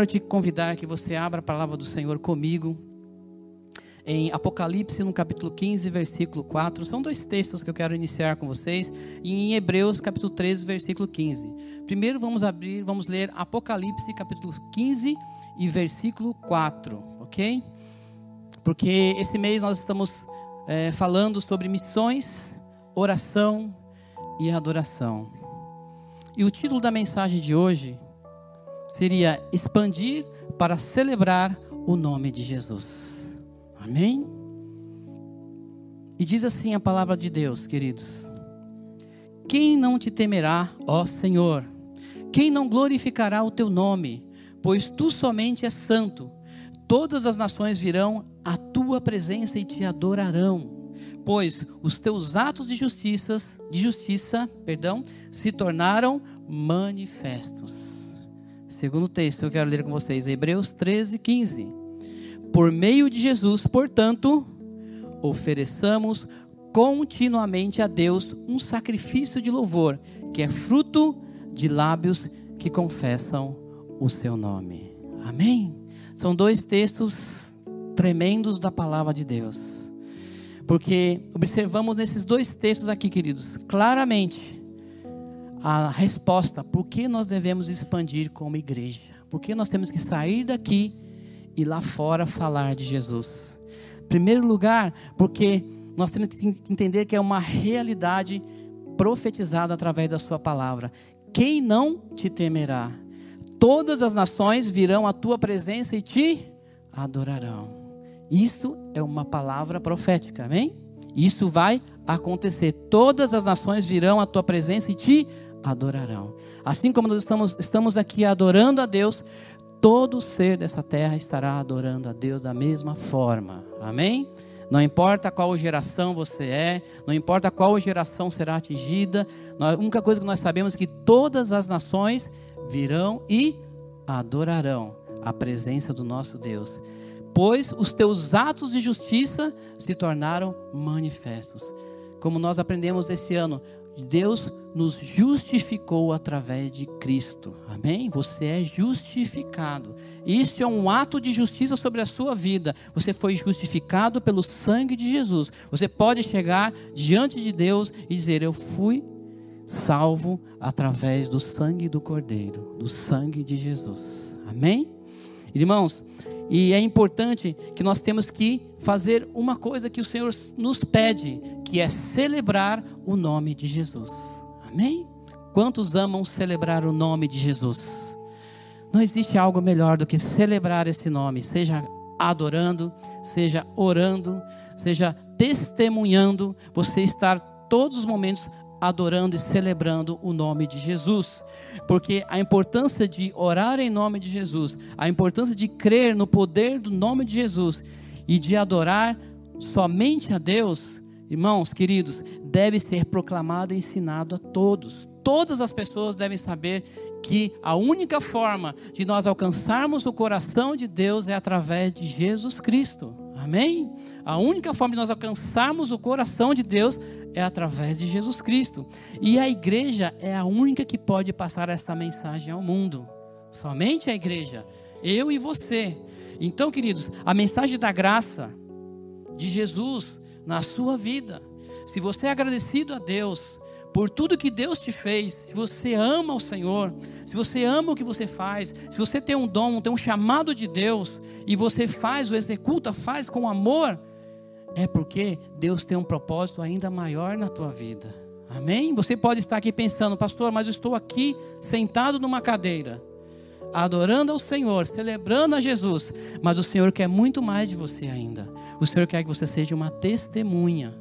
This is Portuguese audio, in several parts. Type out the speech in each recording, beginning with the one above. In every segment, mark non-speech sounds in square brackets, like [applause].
Quero te convidar que você abra a palavra do Senhor comigo. Em Apocalipse, no capítulo 15, versículo 4. São dois textos que eu quero iniciar com vocês. E em Hebreus, capítulo 13, versículo 15. Primeiro vamos abrir, vamos ler Apocalipse, capítulo 15 e versículo 4. Ok? Porque esse mês nós estamos é, falando sobre missões, oração e adoração. E o título da mensagem de hoje seria expandir para celebrar o nome de Jesus. Amém? E diz assim a palavra de Deus, queridos: Quem não te temerá, ó Senhor? Quem não glorificará o teu nome? Pois tu somente és santo. Todas as nações virão à tua presença e te adorarão, pois os teus atos de justiça, de justiça, perdão, se tornaram manifestos. Segundo texto, eu quero ler com vocês, Hebreus 13, 15. Por meio de Jesus, portanto, ofereçamos continuamente a Deus um sacrifício de louvor, que é fruto de lábios que confessam o seu nome. Amém? São dois textos tremendos da palavra de Deus. Porque observamos nesses dois textos aqui, queridos, claramente a resposta por que nós devemos expandir como igreja. Por que nós temos que sair daqui e lá fora falar de Jesus. Em primeiro lugar, porque nós temos que entender que é uma realidade profetizada através da sua palavra. Quem não te temerá? Todas as nações virão à tua presença e te adorarão. Isso é uma palavra profética, amém? Isso vai acontecer. Todas as nações virão à tua presença e te adorarão. Assim como nós estamos, estamos aqui adorando a Deus, todo ser dessa terra estará adorando a Deus da mesma forma. Amém? Não importa qual geração você é, não importa qual geração será atingida, a única coisa que nós sabemos é que todas as nações virão e adorarão a presença do nosso Deus. Pois os teus atos de justiça se tornaram manifestos. Como nós aprendemos esse ano, Deus nos justificou através de Cristo. Amém? Você é justificado. Isso é um ato de justiça sobre a sua vida. Você foi justificado pelo sangue de Jesus. Você pode chegar diante de Deus e dizer: Eu fui salvo através do sangue do Cordeiro, do sangue de Jesus. Amém? Irmãos, e é importante que nós temos que fazer uma coisa que o Senhor nos pede, que é celebrar o nome de Jesus. Amém? Quantos amam celebrar o nome de Jesus? Não existe algo melhor do que celebrar esse nome, seja adorando, seja orando, seja testemunhando, você estar todos os momentos adorando e celebrando o nome de Jesus. Porque a importância de orar em nome de Jesus, a importância de crer no poder do nome de Jesus e de adorar somente a Deus, irmãos queridos, deve ser proclamado e ensinado a todos. Todas as pessoas devem saber que a única forma de nós alcançarmos o coração de Deus é através de Jesus Cristo. Amém? A única forma de nós alcançarmos o coração de Deus é através de Jesus Cristo. E a igreja é a única que pode passar essa mensagem ao mundo. Somente a igreja. Eu e você. Então, queridos, a mensagem da graça de Jesus na sua vida. Se você é agradecido a Deus, por tudo que Deus te fez, se você ama o Senhor, se você ama o que você faz, se você tem um dom, tem um chamado de Deus e você faz, o executa, faz com amor, é porque Deus tem um propósito ainda maior na tua vida. Amém? Você pode estar aqui pensando, pastor, mas eu estou aqui sentado numa cadeira, adorando ao Senhor, celebrando a Jesus, mas o Senhor quer muito mais de você ainda. O Senhor quer que você seja uma testemunha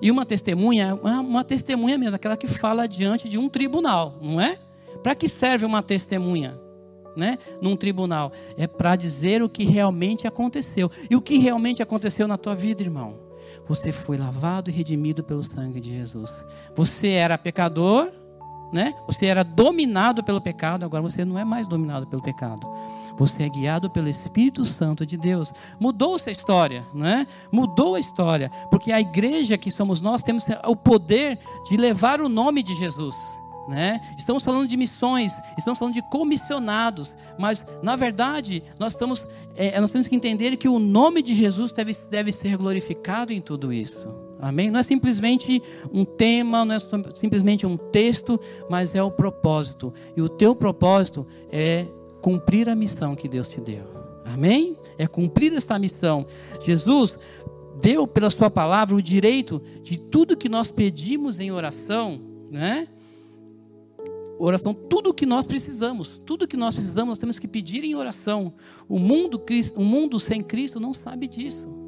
E uma testemunha, uma, uma testemunha mesmo, aquela que fala diante de um tribunal, não é? Para que serve uma testemunha? Né, num tribunal, é para dizer o que realmente aconteceu. E o que realmente aconteceu na tua vida, irmão? Você foi lavado e redimido pelo sangue de Jesus. Você era pecador, né? Você era dominado pelo pecado, agora você não é mais dominado pelo pecado. Você é guiado pelo Espírito Santo de Deus. Mudou-se a história, né? Mudou a história, porque a igreja que somos nós temos o poder de levar o nome de Jesus. Né? Estamos falando de missões, estamos falando de comissionados, mas na verdade nós, estamos, é, nós temos que entender que o nome de Jesus deve, deve ser glorificado em tudo isso. Amém? Não é simplesmente um tema, não é simplesmente um texto, mas é o propósito. E o teu propósito é cumprir a missão que Deus te deu. Amém? É cumprir esta missão. Jesus deu pela sua palavra o direito de tudo que nós pedimos em oração, né? Oração, tudo que nós precisamos, tudo que nós precisamos, nós temos que pedir em oração. O mundo, o mundo sem Cristo não sabe disso.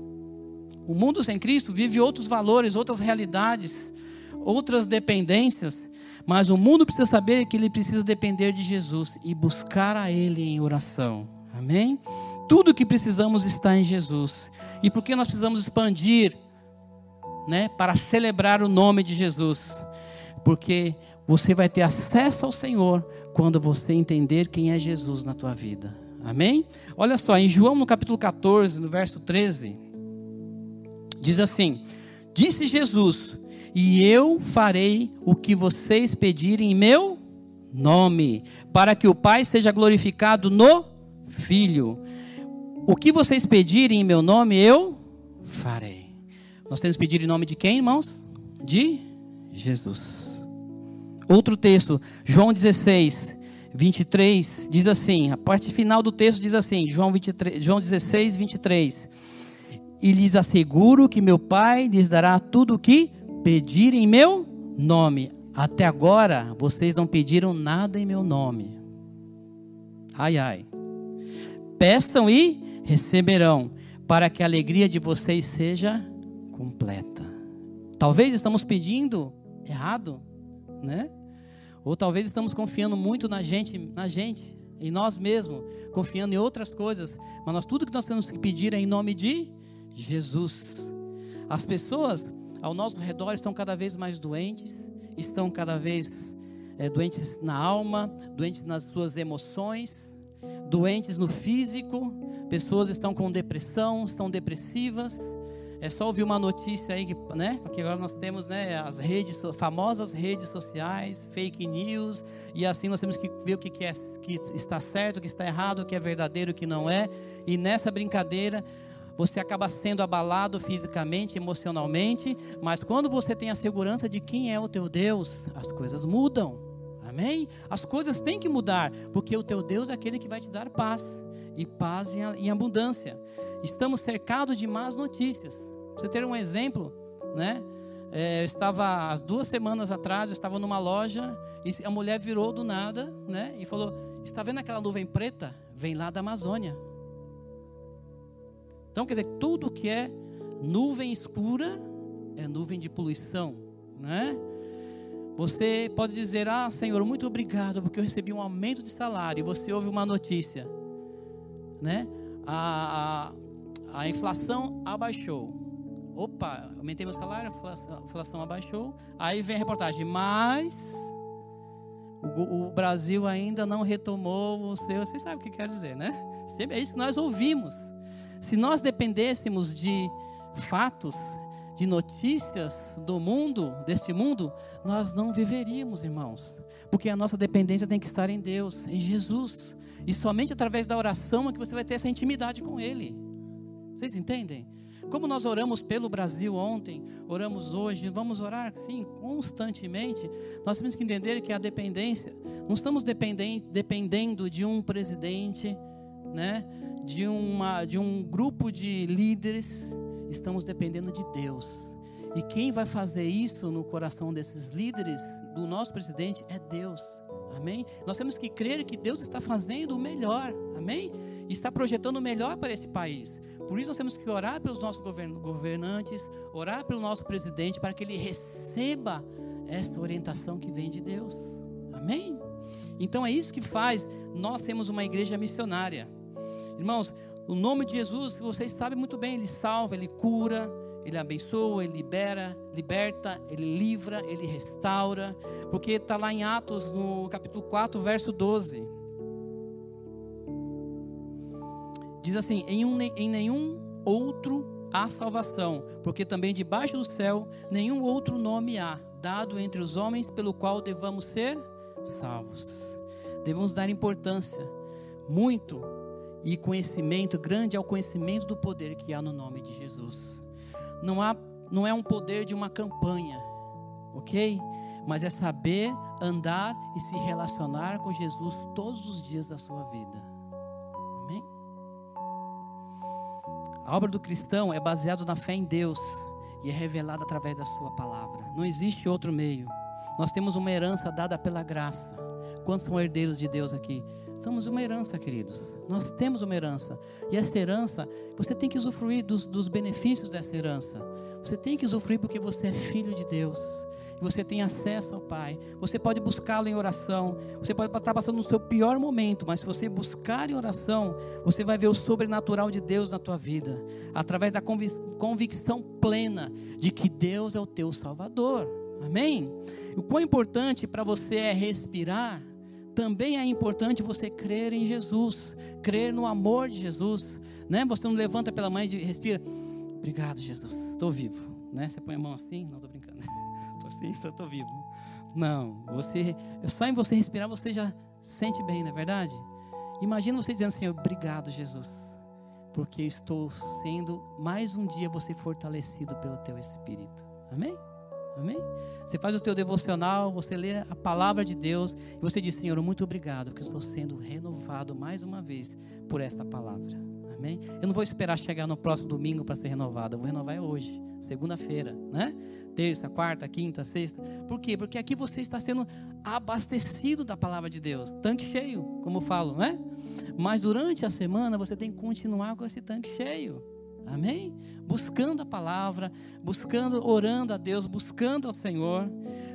O mundo sem Cristo vive outros valores, outras realidades, outras dependências. Mas o mundo precisa saber que ele precisa depender de Jesus e buscar a Ele em oração. Amém? Tudo que precisamos está em Jesus. E por que nós precisamos expandir, né, para celebrar o nome de Jesus? Porque você vai ter acesso ao Senhor quando você entender quem é Jesus na tua vida. Amém? Olha só, em João no capítulo 14, no verso 13, diz assim: Disse Jesus: e eu farei o que vocês pedirem em meu nome, para que o Pai seja glorificado no Filho. O que vocês pedirem em meu nome, eu farei. Nós temos que pedir em nome de quem, irmãos? De Jesus. Outro texto, João 16, 23, diz assim: a parte final do texto diz assim, João, 23, João 16, 23. E lhes asseguro que meu Pai lhes dará tudo o que pedir em meu nome. Até agora vocês não pediram nada em meu nome. Ai, ai. Peçam e receberão, para que a alegria de vocês seja completa. Talvez estamos pedindo errado, né? Ou talvez estamos confiando muito na gente, na gente, em nós mesmos, confiando em outras coisas, mas nós tudo que nós temos que pedir é em nome de Jesus. As pessoas ao nosso redor estão cada vez mais doentes, estão cada vez é, doentes na alma, doentes nas suas emoções, doentes no físico, pessoas estão com depressão, estão depressivas. É só ouvir uma notícia aí que, né? Porque agora nós temos, né, as redes, famosas redes sociais, fake news, e assim nós temos que ver o que, é, que está certo, o que está errado, o que é verdadeiro, o que não é. E nessa brincadeira, você acaba sendo abalado fisicamente, emocionalmente, mas quando você tem a segurança de quem é o teu Deus, as coisas mudam. Amém? As coisas têm que mudar, porque o teu Deus é aquele que vai te dar paz, e paz em abundância. Estamos cercados de más notícias. Pra você ter um exemplo, né? É, eu estava, há duas semanas atrás, eu estava numa loja, e a mulher virou do nada, né? E falou: Está vendo aquela nuvem preta? Vem lá da Amazônia. Então, quer dizer, tudo que é nuvem escura é nuvem de poluição, né? Você pode dizer: Ah, Senhor, muito obrigado, porque eu recebi um aumento de salário. E você ouve uma notícia, né? A, a, a inflação abaixou. Opa, aumentei meu salário, a inflação abaixou. Aí vem a reportagem, mas o, o Brasil ainda não retomou o seu. Você sabe o que quer dizer, né? É isso que nós ouvimos. Se nós dependêssemos de fatos, de notícias do mundo, deste mundo, nós não viveríamos, irmãos. Porque a nossa dependência tem que estar em Deus, em Jesus. E somente através da oração é que você vai ter essa intimidade com Ele. Vocês entendem? Como nós oramos pelo Brasil ontem, oramos hoje, vamos orar sim, constantemente. Nós temos que entender que a dependência, não estamos dependendo de um presidente, né? de, uma, de um grupo de líderes, estamos dependendo de Deus. E quem vai fazer isso no coração desses líderes, do nosso presidente, é Deus. Amém? Nós temos que crer que Deus está fazendo o melhor. Amém? está projetando o melhor para esse país. Por isso nós temos que orar pelos nossos governantes, orar pelo nosso presidente, para que ele receba esta orientação que vem de Deus. Amém? Então é isso que faz nós sermos uma igreja missionária. Irmãos, o nome de Jesus, vocês sabem muito bem, ele salva, ele cura, ele abençoa, ele libera, liberta, ele livra, ele restaura. Porque está lá em Atos, no capítulo 4, verso 12. Diz assim: em, um, em nenhum outro há salvação, porque também debaixo do céu nenhum outro nome há, dado entre os homens, pelo qual devamos ser salvos. Devemos dar importância, muito, e conhecimento grande ao conhecimento do poder que há no nome de Jesus. Não, há, não é um poder de uma campanha, ok? Mas é saber andar e se relacionar com Jesus todos os dias da sua vida. Amém? A obra do cristão é baseada na fé em Deus e é revelada através da Sua palavra. Não existe outro meio. Nós temos uma herança dada pela graça. Quantos são herdeiros de Deus aqui? Somos uma herança, queridos. Nós temos uma herança. E essa herança, você tem que usufruir dos, dos benefícios dessa herança. Você tem que usufruir porque você é filho de Deus você tem acesso ao Pai. Você pode buscá-lo em oração. Você pode estar passando no seu pior momento, mas se você buscar em oração, você vai ver o sobrenatural de Deus na tua vida, através da convicção plena de que Deus é o teu Salvador. Amém? O quão importante para você é respirar, também é importante você crer em Jesus, crer no amor de Jesus, né? Você não levanta pela mãe e respira. Obrigado, Jesus. Estou vivo, né? Você põe a mão assim, não estou brincando. [laughs] assim, eu estou vivo. Não, você, só em você respirar você já sente bem, não é verdade? Imagina você dizendo assim: Obrigado, Jesus, porque estou sendo mais um dia você fortalecido pelo teu Espírito. Amém? Amém? Você faz o teu devocional, você lê a palavra de Deus e você diz: Senhor, muito obrigado, porque estou sendo renovado mais uma vez por esta palavra. Amém? Eu não vou esperar chegar no próximo domingo para ser renovado. Eu vou renovar hoje, segunda-feira, né? Terça, quarta, quinta, sexta. Por quê? Porque aqui você está sendo abastecido da palavra de Deus. Tanque cheio, como eu falo, né? Mas durante a semana você tem que continuar com esse tanque cheio. Amém? Buscando a palavra, buscando, orando a Deus, buscando ao Senhor,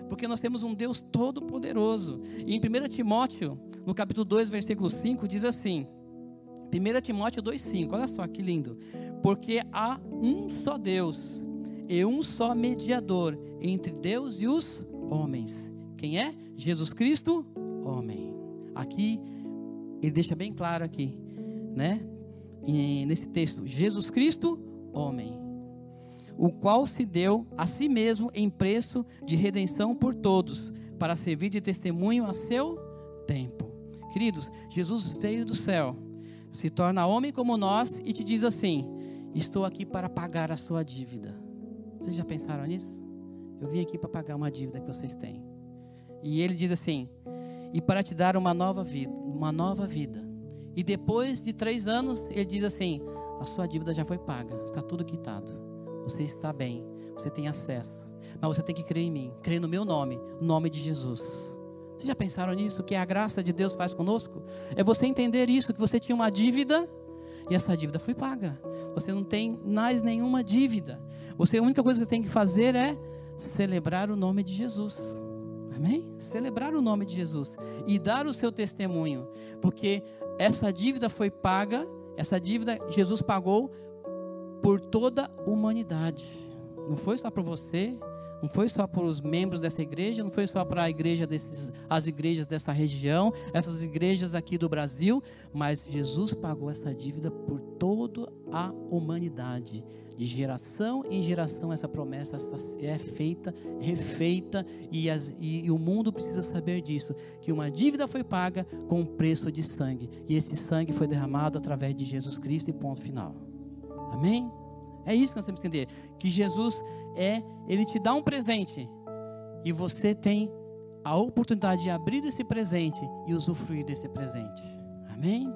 porque nós temos um Deus todo-poderoso. E em 1 Timóteo, no capítulo 2, versículo 5, diz assim: 1 Timóteo 2,5, olha só que lindo. Porque há um só Deus e um só mediador entre Deus e os homens. Quem é? Jesus Cristo, homem. Aqui, ele deixa bem claro aqui, né? Nesse texto, Jesus Cristo, homem. O qual se deu a si mesmo em preço de redenção por todos, para servir de testemunho a seu tempo. Queridos, Jesus veio do céu se torna homem como nós e te diz assim: Estou aqui para pagar a sua dívida. Vocês já pensaram nisso? Eu vim aqui para pagar uma dívida que vocês têm. E ele diz assim: E para te dar uma nova vida, uma nova vida. E depois de três anos, ele diz assim: A sua dívida já foi paga, está tudo quitado. Você está bem, você tem acesso. Mas você tem que crer em mim, crer no meu nome, o nome de Jesus. Vocês já pensaram nisso? Que a graça de Deus faz conosco? É você entender isso, que você tinha uma dívida e essa dívida foi paga. Você não tem mais nenhuma dívida. Você, a única coisa que você tem que fazer é celebrar o nome de Jesus. Amém? Celebrar o nome de Jesus e dar o seu testemunho, porque essa dívida foi paga, essa dívida Jesus pagou por toda a humanidade. Não foi só para você, não foi só para os membros dessa igreja, não foi só para a igreja desses, as igrejas dessa região, essas igrejas aqui do Brasil, mas Jesus pagou essa dívida por toda a humanidade. De geração em geração essa promessa é feita, refeita e, as, e o mundo precisa saber disso, que uma dívida foi paga com um preço de sangue e esse sangue foi derramado através de Jesus Cristo e ponto final. Amém? É isso que nós temos que entender. Que Jesus é, Ele te dá um presente. E você tem a oportunidade de abrir esse presente e usufruir desse presente. Amém?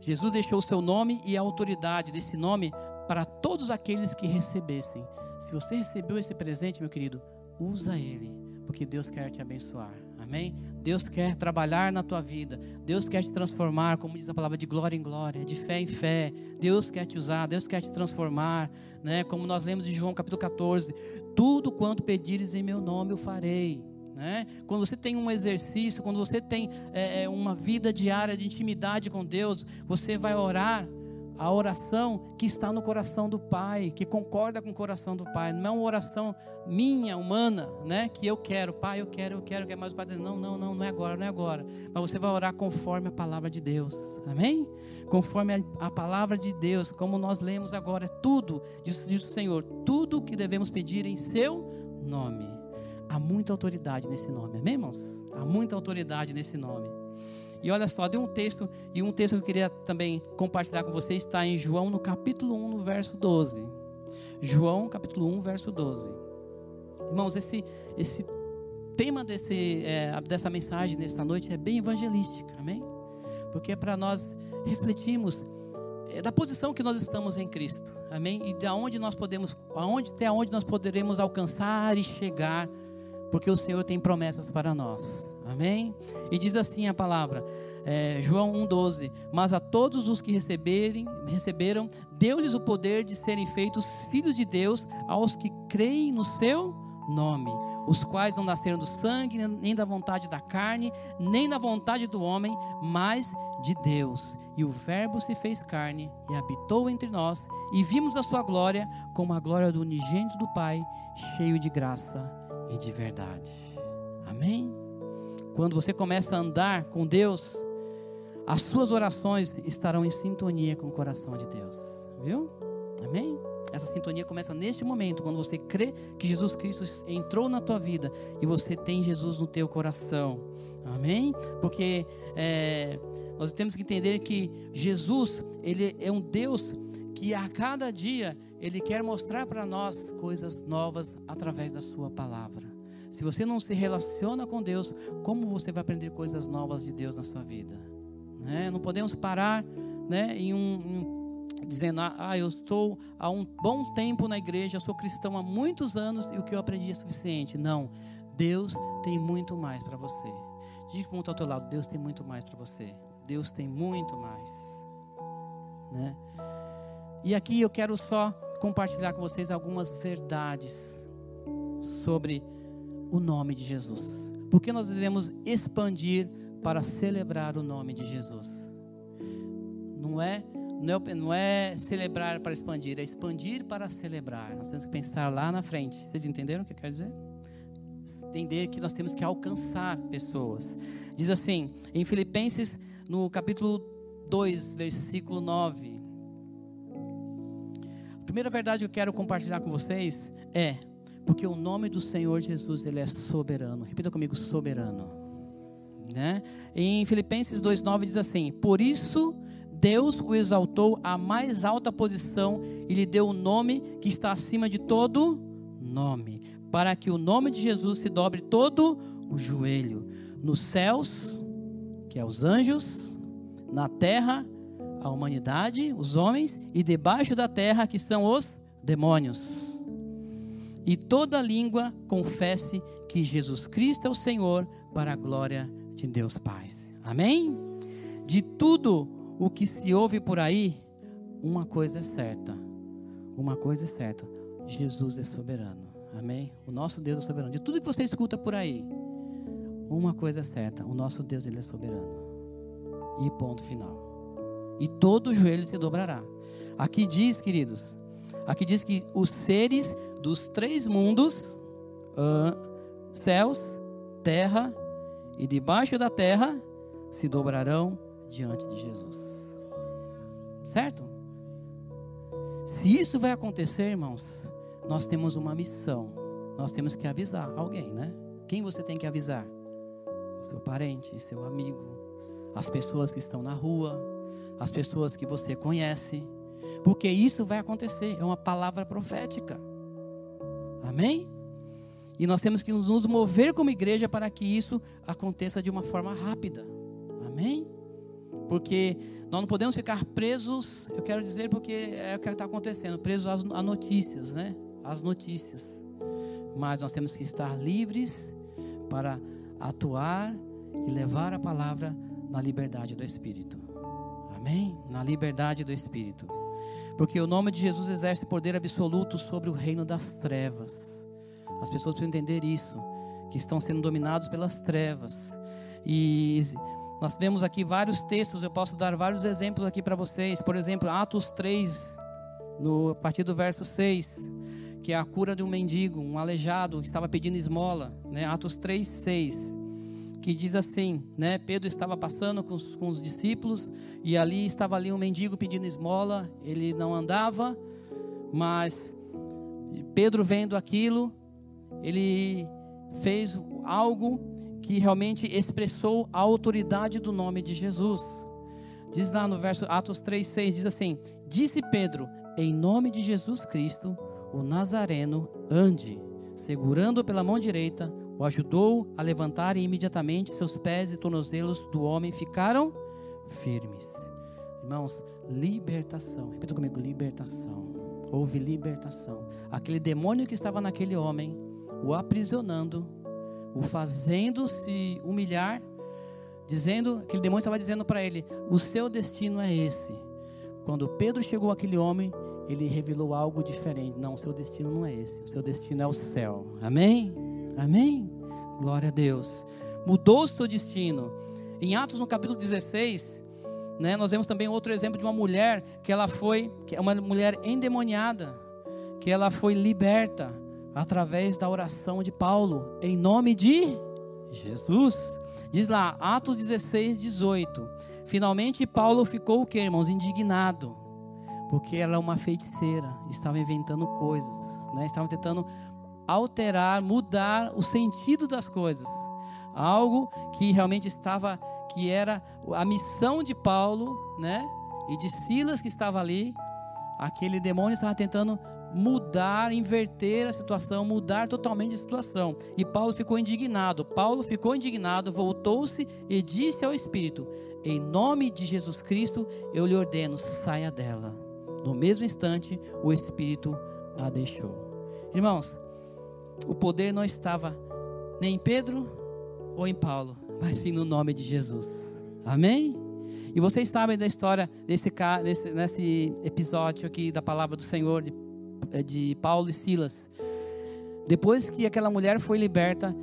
Jesus deixou o seu nome e a autoridade desse nome para todos aqueles que recebessem. Se você recebeu esse presente, meu querido, usa ele, porque Deus quer te abençoar. Amém? Deus quer trabalhar na tua vida. Deus quer te transformar, como diz a palavra, de glória em glória, de fé em fé. Deus quer te usar, Deus quer te transformar, né? Como nós lemos em João capítulo 14: Tudo quanto pedires em meu nome eu farei. Né? Quando você tem um exercício, quando você tem é, uma vida diária de intimidade com Deus, você vai orar a oração que está no coração do Pai, que concorda com o coração do Pai. Não é uma oração minha, humana, né? Que eu quero, Pai, eu quero, eu quero, eu quero. Mas o Pai diz, não, não, não, não é agora, não é agora. Mas você vai orar conforme a palavra de Deus. Amém? Conforme a, a palavra de Deus, como nós lemos agora, é tudo, diz, diz o Senhor, tudo que devemos pedir em seu nome. Há muita autoridade nesse nome, amém, irmãos? Há muita autoridade nesse nome. E olha só, de um texto, e um texto que eu queria também compartilhar com vocês está em João, no capítulo 1, no verso 12. João, capítulo 1, verso 12. Irmãos, esse, esse tema desse, é, dessa mensagem nessa noite é bem evangelística, amém? Porque é para nós refletirmos é, da posição que nós estamos em Cristo, amém? E de onde nós podemos, aonde, até onde nós poderemos alcançar e chegar porque o Senhor tem promessas para nós. Amém? E diz assim a palavra, é, João 1,12: Mas a todos os que receberem, receberam, deu-lhes o poder de serem feitos filhos de Deus, aos que creem no seu nome, os quais não nasceram do sangue, nem da vontade da carne, nem da vontade do homem, mas de Deus. E o Verbo se fez carne e habitou entre nós, e vimos a sua glória como a glória do unigênito do Pai, cheio de graça e de verdade. Amém? Quando você começa a andar com Deus, as suas orações estarão em sintonia com o coração de Deus. Viu? Amém? Essa sintonia começa neste momento, quando você crê que Jesus Cristo entrou na tua vida e você tem Jesus no teu coração. Amém? Porque é, nós temos que entender que Jesus, Ele é um Deus que a cada dia ele quer mostrar para nós coisas novas através da Sua palavra. Se você não se relaciona com Deus, como você vai aprender coisas novas de Deus na sua vida? Né? Não podemos parar né, em um, um, dizendo, ah, eu estou há um bom tempo na igreja, eu sou cristão há muitos anos e o que eu aprendi é suficiente. Não, Deus tem muito mais para você. Diga para o teu lado, Deus tem muito mais para você. Deus tem muito mais. Né? E aqui eu quero só compartilhar com vocês algumas verdades sobre o nome de Jesus. Porque nós devemos expandir para celebrar o nome de Jesus. Não é, não é, não é celebrar para expandir, é expandir para celebrar. Nós temos que pensar lá na frente. Vocês entenderam o que eu quero dizer? Entender que nós temos que alcançar pessoas. Diz assim, em Filipenses, no capítulo 2, versículo 9 primeira verdade que eu quero compartilhar com vocês é porque o nome do Senhor Jesus ele é soberano. Repita comigo, soberano. Né? Em Filipenses 2:9 diz assim: Por isso Deus o exaltou à mais alta posição e lhe deu o um nome que está acima de todo nome, para que o nome de Jesus se dobre todo o joelho, nos céus, que é os anjos, na terra a humanidade, os homens, e debaixo da terra, que são os demônios. E toda língua confesse que Jesus Cristo é o Senhor, para a glória de Deus Pai. Amém? De tudo o que se ouve por aí, uma coisa é certa. Uma coisa é certa: Jesus é soberano. Amém? O nosso Deus é soberano. De tudo que você escuta por aí, uma coisa é certa: o nosso Deus ele é soberano. E ponto final e todo joelho se dobrará. Aqui diz, queridos, aqui diz que os seres dos três mundos, uh, céus, terra e debaixo da terra, se dobrarão diante de Jesus. Certo? Se isso vai acontecer, irmãos, nós temos uma missão. Nós temos que avisar alguém, né? Quem você tem que avisar? seu parente, seu amigo, as pessoas que estão na rua, as pessoas que você conhece, porque isso vai acontecer, é uma palavra profética. Amém? E nós temos que nos mover como igreja para que isso aconteça de uma forma rápida. Amém? Porque nós não podemos ficar presos, eu quero dizer porque é o que está acontecendo, presos às, notícias, né? Às notícias. Mas nós temos que estar livres para atuar e levar a palavra na liberdade do Espírito. Amém? Na liberdade do Espírito. Porque o nome de Jesus exerce poder absoluto sobre o reino das trevas. As pessoas precisam entender isso, que estão sendo dominados pelas trevas. E nós vemos aqui vários textos, eu posso dar vários exemplos aqui para vocês. Por exemplo, Atos 3, no, a partir do verso 6, que é a cura de um mendigo, um aleijado que estava pedindo esmola. Né? Atos 3, 6 que diz assim, né? Pedro estava passando com os, com os discípulos e ali estava ali um mendigo pedindo esmola. Ele não andava, mas Pedro vendo aquilo, ele fez algo que realmente expressou a autoridade do nome de Jesus. Diz lá no verso Atos 3:6 diz assim: Disse Pedro, em nome de Jesus Cristo, o Nazareno, ande, segurando pela mão direita o ajudou a levantar e imediatamente seus pés e tornozelos do homem ficaram firmes. Irmãos, libertação. Repita comigo: libertação. Houve libertação. Aquele demônio que estava naquele homem, o aprisionando, o fazendo se humilhar, dizendo, aquele demônio estava dizendo para ele: o seu destino é esse. Quando Pedro chegou àquele homem, ele revelou algo diferente. Não, o seu destino não é esse. O seu destino é o céu. Amém? Amém? Glória a Deus. Mudou o seu destino. Em Atos, no capítulo 16, né, nós vemos também outro exemplo de uma mulher que ela foi, que é uma mulher endemoniada, que ela foi liberta através da oração de Paulo, em nome de Jesus. Diz lá, Atos 16, 18. Finalmente Paulo ficou o que, irmãos? Indignado. Porque ela é uma feiticeira, estava inventando coisas, né? estava tentando alterar, mudar o sentido das coisas. Algo que realmente estava, que era a missão de Paulo, né? E de Silas que estava ali. Aquele demônio estava tentando mudar, inverter a situação, mudar totalmente a situação. E Paulo ficou indignado. Paulo ficou indignado, voltou-se e disse ao Espírito: Em nome de Jesus Cristo, eu lhe ordeno, saia dela. No mesmo instante, o Espírito a deixou. Irmãos, o poder não estava nem em Pedro ou em Paulo, mas sim no nome de Jesus. Amém? E vocês sabem da história desse, desse nesse episódio aqui da palavra do Senhor de, de Paulo e Silas. Depois que aquela mulher foi liberta,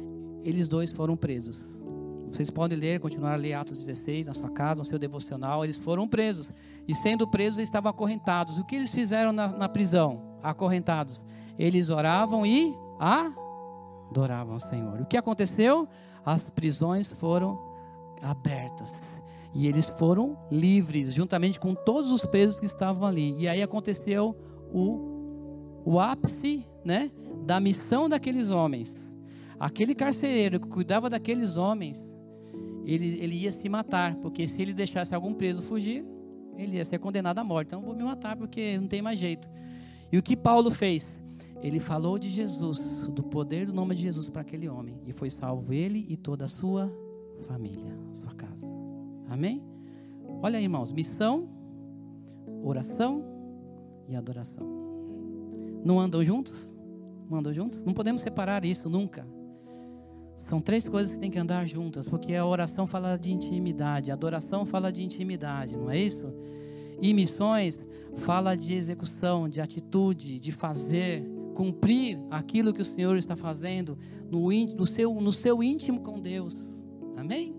eles dois foram presos. Vocês podem ler, continuar a ler Atos 16 na sua casa, no seu devocional. Eles foram presos. E sendo presos, estavam acorrentados. O que eles fizeram na, na prisão? Acorrentados. Eles oravam e adoravam ao Senhor. O que aconteceu? As prisões foram abertas e eles foram livres, juntamente com todos os presos que estavam ali. E aí aconteceu o, o ápice né, da missão daqueles homens. Aquele carcereiro que cuidava daqueles homens, ele, ele ia se matar, porque se ele deixasse algum preso fugir, ele ia ser condenado à morte. Então, vou me matar porque não tem mais jeito. E o que Paulo fez? Ele falou de Jesus, do poder do nome de Jesus para aquele homem. E foi salvo ele e toda a sua família, sua casa. Amém? Olha aí, irmãos: missão, oração e adoração. Não andam juntos? Não andam juntos? Não podemos separar isso nunca. São três coisas que têm que andar juntas, porque a oração fala de intimidade, a adoração fala de intimidade, não é isso? E missões fala de execução, de atitude, de fazer cumprir aquilo que o Senhor está fazendo no, no, seu, no seu íntimo com Deus. Amém?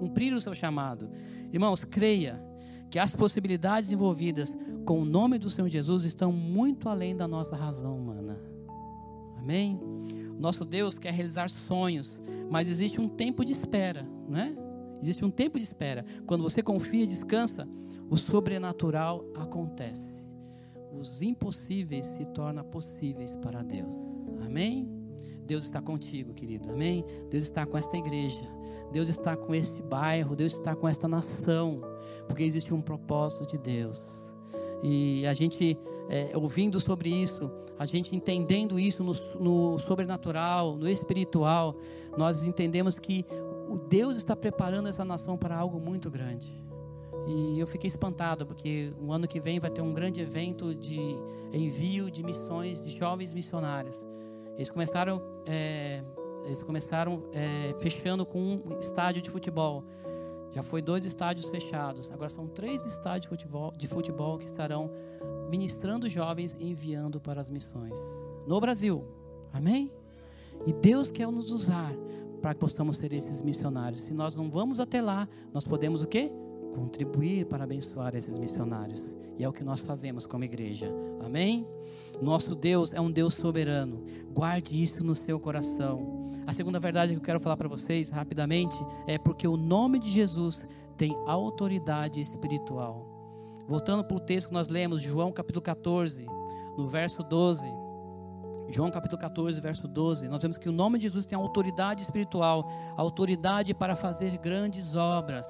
Cumprir o seu chamado. Irmãos, creia que as possibilidades envolvidas com o nome do Senhor Jesus estão muito além da nossa razão humana. Amém? Nosso Deus quer realizar sonhos, mas existe um tempo de espera, né? Existe um tempo de espera. Quando você confia e descansa, o sobrenatural acontece os impossíveis se tornam possíveis para Deus. Amém? Deus está contigo, querido. Amém? Deus está com esta igreja. Deus está com este bairro. Deus está com esta nação. Porque existe um propósito de Deus. E a gente é, ouvindo sobre isso, a gente entendendo isso no, no sobrenatural, no espiritual, nós entendemos que Deus está preparando essa nação para algo muito grande. E eu fiquei espantado, porque o ano que vem vai ter um grande evento de envio de missões de jovens missionários. Eles começaram é, eles começaram é, fechando com um estádio de futebol. Já foi dois estádios fechados. Agora são três estádios de futebol, de futebol que estarão ministrando jovens e enviando para as missões no Brasil. Amém? E Deus quer nos usar para que possamos ser esses missionários. Se nós não vamos até lá, nós podemos o quê? Contribuir para abençoar esses missionários. E é o que nós fazemos como igreja. Amém? Nosso Deus é um Deus soberano. Guarde isso no seu coração. A segunda verdade que eu quero falar para vocês rapidamente é porque o nome de Jesus tem autoridade espiritual. Voltando para o texto que nós lemos, João capítulo 14, no verso 12. João capítulo 14, verso 12, nós vemos que o nome de Jesus tem autoridade espiritual, autoridade para fazer grandes obras.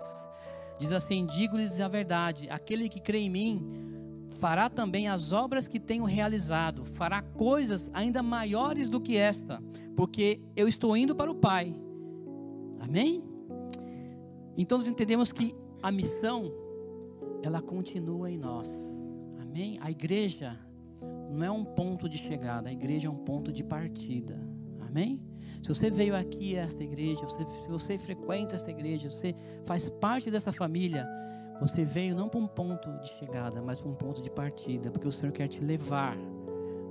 Diz assim: Digo-lhes a verdade, aquele que crê em mim fará também as obras que tenho realizado, fará coisas ainda maiores do que esta, porque eu estou indo para o Pai. Amém? Então nós entendemos que a missão ela continua em nós. Amém? A igreja não é um ponto de chegada, a igreja é um ponto de partida. Amém? Se você veio aqui a esta igreja, se você frequenta esta igreja, você faz parte dessa família, você veio não para um ponto de chegada, mas para um ponto de partida, porque o Senhor quer te levar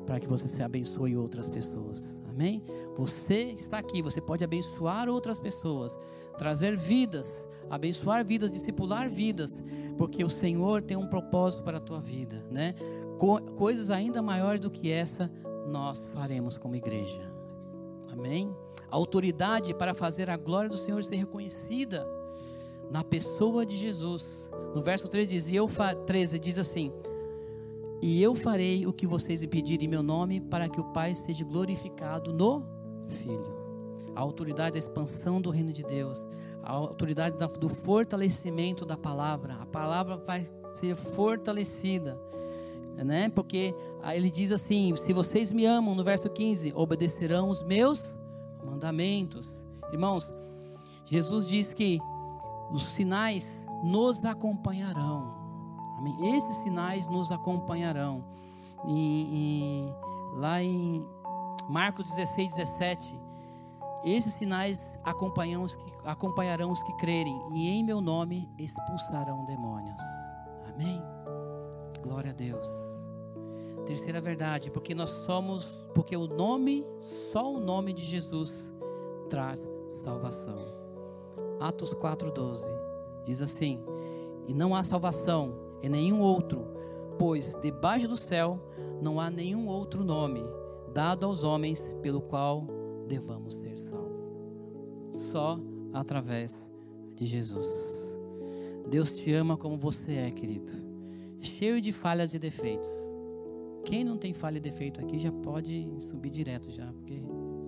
para que você se abençoe outras pessoas. Amém? Você está aqui, você pode abençoar outras pessoas, trazer vidas, abençoar vidas, discipular vidas, porque o Senhor tem um propósito para a tua vida, né? Co coisas ainda maiores do que essa nós faremos como igreja. Amém? A autoridade para fazer a glória do Senhor ser reconhecida na pessoa de Jesus. No verso 13 diz, e eu 13 diz assim: E eu farei o que vocês me pedirem em meu nome, para que o Pai seja glorificado no Filho. A autoridade da expansão do reino de Deus, a autoridade do fortalecimento da palavra. A palavra vai ser fortalecida, né? Porque ele diz assim: Se vocês me amam, no verso 15, obedecerão os meus mandamentos. Irmãos, Jesus diz que os sinais nos acompanharão. Amém? Esses sinais nos acompanharão. E, e, lá em Marcos 16, 17, esses sinais acompanharão os, que, acompanharão os que crerem, e em meu nome expulsarão demônios. Amém? Glória a Deus. Terceira verdade, porque nós somos, porque o nome, só o nome de Jesus traz salvação. Atos 4,12 diz assim: E não há salvação em nenhum outro, pois debaixo do céu não há nenhum outro nome dado aos homens pelo qual devamos ser salvos. Só através de Jesus. Deus te ama como você é, querido, cheio de falhas e defeitos. Quem não tem falha e defeito aqui já pode subir direto já, porque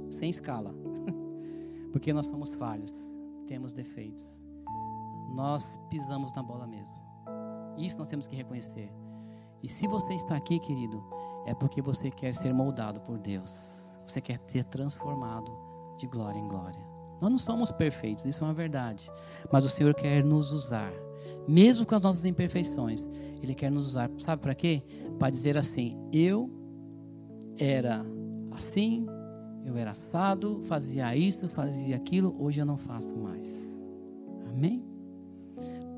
sem escala. [laughs] porque nós somos falhos temos defeitos. Nós pisamos na bola mesmo. Isso nós temos que reconhecer. E se você está aqui, querido, é porque você quer ser moldado por Deus. Você quer ser transformado de glória em glória. Nós não somos perfeitos, isso é uma verdade. Mas o Senhor quer nos usar, mesmo com as nossas imperfeições. Ele quer nos usar, sabe para quê? Para dizer assim: eu era assim, eu era assado, fazia isso, fazia aquilo, hoje eu não faço mais. Amém?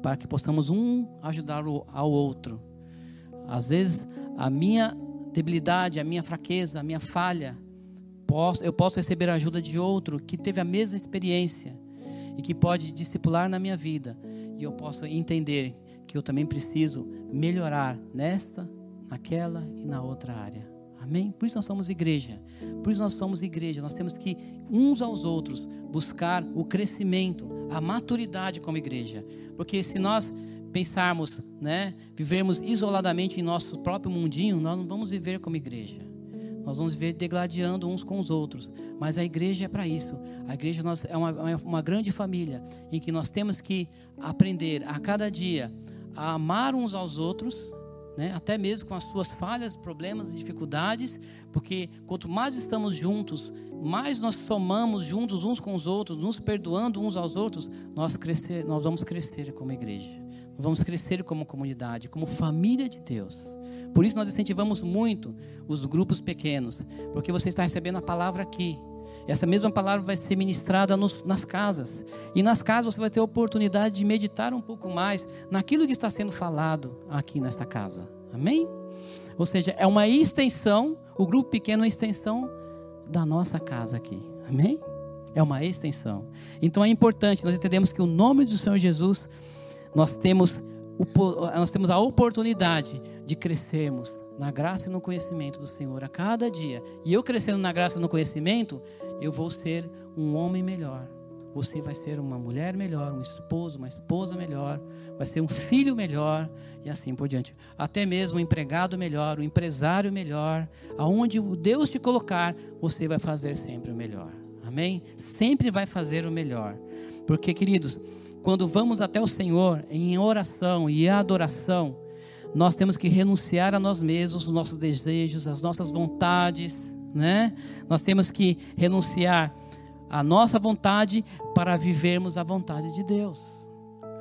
Para que possamos um ajudar ao outro. Às vezes, a minha debilidade, a minha fraqueza, a minha falha, eu posso receber a ajuda de outro que teve a mesma experiência e que pode discipular na minha vida. E eu posso entender que eu também preciso melhorar nesta, naquela e na outra área. Amém? Por isso nós somos igreja. Por isso nós somos igreja. Nós temos que, uns aos outros, buscar o crescimento, a maturidade como igreja. Porque se nós pensarmos, né, vivermos isoladamente em nosso próprio mundinho, nós não vamos viver como igreja. Nós vamos viver degladiando uns com os outros. Mas a igreja é para isso. A igreja é uma, uma grande família em que nós temos que aprender a cada dia a amar uns aos outros né? até mesmo com as suas falhas, problemas e dificuldades, porque quanto mais estamos juntos, mais nós somamos juntos uns com os outros, nos perdoando uns aos outros, nós, crescer, nós vamos crescer como igreja, vamos crescer como comunidade, como família de Deus. Por isso nós incentivamos muito os grupos pequenos, porque você está recebendo a palavra aqui. Essa mesma palavra vai ser ministrada nos, nas casas. E nas casas você vai ter a oportunidade de meditar um pouco mais naquilo que está sendo falado aqui nesta casa. Amém? Ou seja, é uma extensão, o grupo pequeno é uma extensão da nossa casa aqui. Amém? É uma extensão. Então é importante, nós entendemos que o nome do Senhor Jesus, nós temos, nós temos a oportunidade de crescermos na graça e no conhecimento do Senhor a cada dia. E eu crescendo na graça e no conhecimento, eu vou ser um homem melhor. Você vai ser uma mulher melhor, um esposo, uma esposa melhor, vai ser um filho melhor e assim por diante. Até mesmo um empregado melhor, um empresário melhor. Aonde Deus te colocar, você vai fazer sempre o melhor. Amém? Sempre vai fazer o melhor. Porque, queridos, quando vamos até o Senhor em oração e adoração, nós temos que renunciar a nós mesmos, os nossos desejos, as nossas vontades, né? Nós temos que renunciar a nossa vontade para vivermos a vontade de Deus.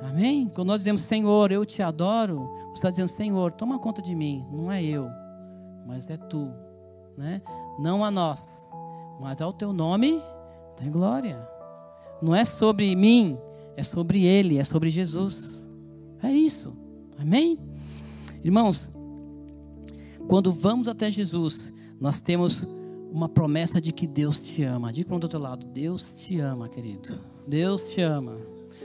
Amém? Quando nós dizemos, Senhor, eu te adoro, você está dizendo, Senhor, toma conta de mim. Não é eu, mas é tu. Né? Não a nós, mas ao teu nome tem glória. Não é sobre mim, é sobre Ele, é sobre Jesus. É isso. Amém? Irmãos, quando vamos até Jesus, nós temos uma promessa de que Deus te ama. Diga para o outro lado: Deus te ama, querido. Deus te ama.